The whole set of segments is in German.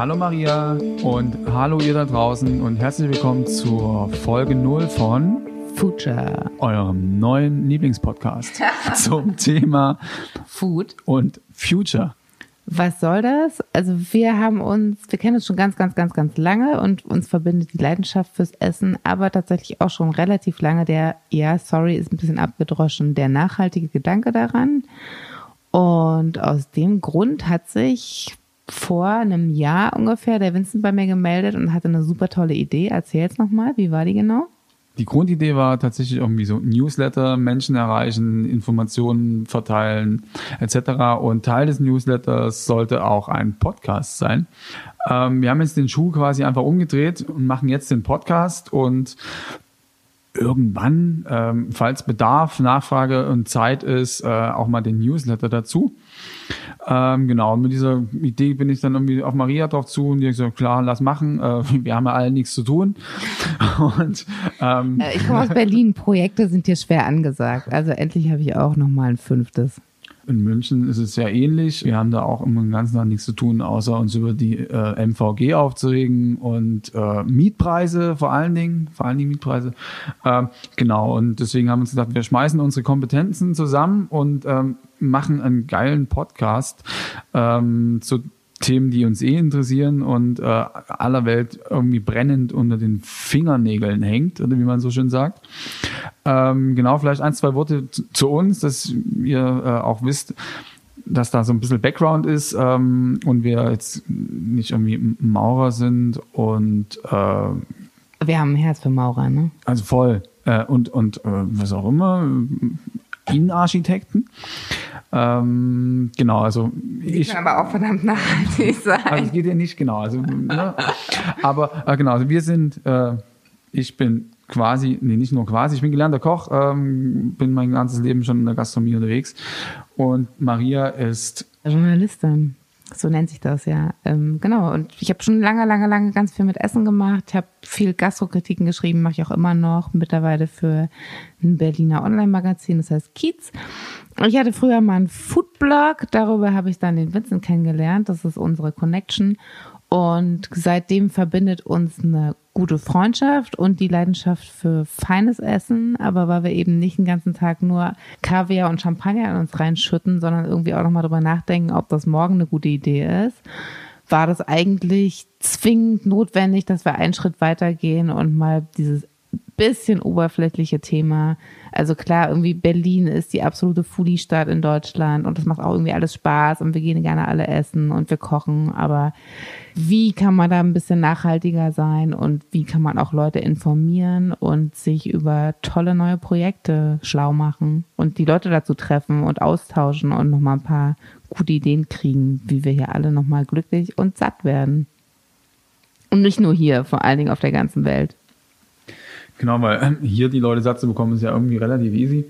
Hallo Maria und hallo ihr da draußen und herzlich willkommen zur Folge 0 von Future, eurem neuen Lieblingspodcast zum Thema Food und Future. Was soll das? Also wir haben uns, wir kennen uns schon ganz, ganz, ganz, ganz lange und uns verbindet die Leidenschaft fürs Essen, aber tatsächlich auch schon relativ lange der, ja, sorry, ist ein bisschen abgedroschen, der nachhaltige Gedanke daran. Und aus dem Grund hat sich vor einem Jahr ungefähr der Vincent bei mir gemeldet und hatte eine super tolle Idee. Erzähl jetzt nochmal, wie war die genau? Die Grundidee war tatsächlich irgendwie so Newsletter, Menschen erreichen, Informationen verteilen etc. Und Teil des Newsletters sollte auch ein Podcast sein. Ähm, wir haben jetzt den Schuh quasi einfach umgedreht und machen jetzt den Podcast und irgendwann, ähm, falls Bedarf, Nachfrage und Zeit ist, äh, auch mal den Newsletter dazu. Ähm, genau, mit dieser Idee bin ich dann irgendwie auf Maria drauf zu und die hat gesagt, klar, lass machen, äh, wir haben ja alle nichts zu tun. und, ähm, äh, ich komme aus Berlin, Projekte sind hier schwer angesagt. Also endlich habe ich auch nochmal ein fünftes. In München ist es sehr ähnlich. Wir haben da auch den ganzen Tag nichts zu tun, außer uns über die äh, MVG aufzuregen und äh, Mietpreise vor allen Dingen, vor allen Dingen Mietpreise. Ähm, genau, und deswegen haben wir uns gesagt, wir schmeißen unsere Kompetenzen zusammen und ähm, machen einen geilen Podcast ähm, zu Themen, die uns eh interessieren und äh, aller Welt irgendwie brennend unter den Fingernägeln hängt, oder wie man so schön sagt. Ähm, genau, vielleicht ein, zwei Worte zu uns, dass ihr äh, auch wisst, dass da so ein bisschen Background ist ähm, und wir jetzt nicht irgendwie Maurer sind und äh, wir haben ein Herz für Maurer, ne? Also voll. Äh, und und äh, was auch immer, Innenarchitekten. Ähm, genau, also ich. kann aber auch verdammt nachhaltig sein. Also es geht ja nicht genau. Also, ne? Aber äh, genau, also wir sind, äh, ich bin quasi, nee, nicht nur quasi, ich bin gelernter Koch, ähm, bin mein ganzes Leben schon in der Gastronomie unterwegs. Und Maria ist Journalistin. So nennt sich das ja. Ähm, genau. Und ich habe schon lange, lange, lange ganz viel mit Essen gemacht. Ich habe viel Gastrokritiken geschrieben, mache ich auch immer noch. Mittlerweile für ein Berliner Online-Magazin, das heißt Kiez. Ich hatte früher mal einen Foodblog, darüber habe ich dann den Vincent kennengelernt. Das ist unsere Connection. Und seitdem verbindet uns eine gute Freundschaft und die Leidenschaft für feines Essen. Aber weil wir eben nicht den ganzen Tag nur Kaviar und Champagner in uns reinschütten, sondern irgendwie auch nochmal drüber nachdenken, ob das morgen eine gute Idee ist, war das eigentlich zwingend notwendig, dass wir einen Schritt weitergehen und mal dieses bisschen oberflächliche Thema. Also klar, irgendwie Berlin ist die absolute Foodie-Stadt in Deutschland und das macht auch irgendwie alles Spaß und wir gehen gerne alle essen und wir kochen. Aber wie kann man da ein bisschen nachhaltiger sein und wie kann man auch Leute informieren und sich über tolle neue Projekte schlau machen und die Leute dazu treffen und austauschen und nochmal ein paar gute Ideen kriegen, wie wir hier alle nochmal glücklich und satt werden. Und nicht nur hier, vor allen Dingen auf der ganzen Welt. Genau, weil hier die Leute satt zu bekommen, ist ja irgendwie relativ easy.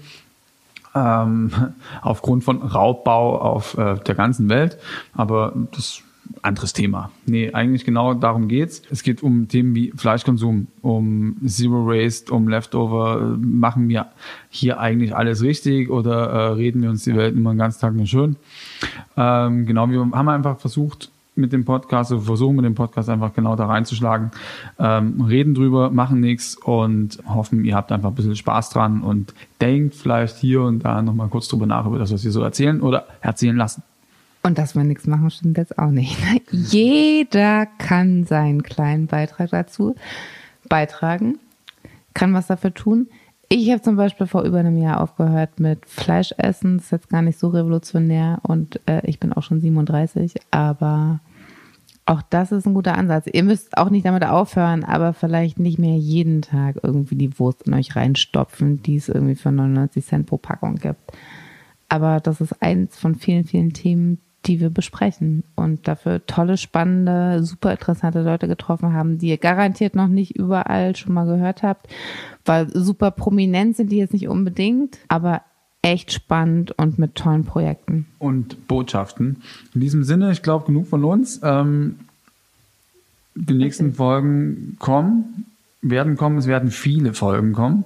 Ähm, aufgrund von Raubbau auf äh, der ganzen Welt. Aber das anderes Thema. Nee, eigentlich genau darum geht's. Es geht um Themen wie Fleischkonsum, um Zero Waste, um Leftover. Machen wir hier eigentlich alles richtig oder äh, reden wir uns die Welt immer den ganzen Tag nur schön? Ähm, genau, wir haben einfach versucht, mit dem Podcast, also versuchen mit dem Podcast einfach genau da reinzuschlagen, ähm, reden drüber, machen nichts und hoffen, ihr habt einfach ein bisschen Spaß dran und denkt vielleicht hier und da nochmal kurz drüber nach über das, was wir so erzählen oder erzählen lassen. Und dass wir nichts machen, stimmt jetzt auch nicht. Jeder kann seinen kleinen Beitrag dazu beitragen, kann was dafür tun. Ich habe zum Beispiel vor über einem Jahr aufgehört mit Fleischessen. Das ist jetzt gar nicht so revolutionär und äh, ich bin auch schon 37, aber auch das ist ein guter Ansatz. Ihr müsst auch nicht damit aufhören, aber vielleicht nicht mehr jeden Tag irgendwie die Wurst in euch reinstopfen, die es irgendwie für 99 Cent pro Packung gibt. Aber das ist eins von vielen, vielen Themen, die wir besprechen und dafür tolle, spannende, super interessante Leute getroffen haben, die ihr garantiert noch nicht überall schon mal gehört habt, weil super prominent sind die jetzt nicht unbedingt, aber echt spannend und mit tollen Projekten. Und Botschaften. In diesem Sinne, ich glaube, genug von uns. Ähm, die nächsten okay. Folgen kommen, werden kommen, es werden viele Folgen kommen.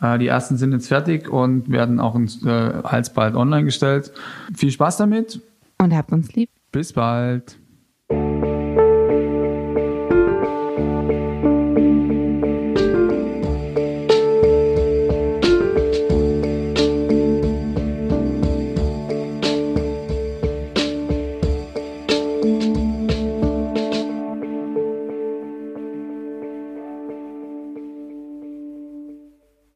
Äh, die ersten sind jetzt fertig und werden auch ins, äh, alsbald online gestellt. Viel Spaß damit. Und habt uns lieb. Bis bald.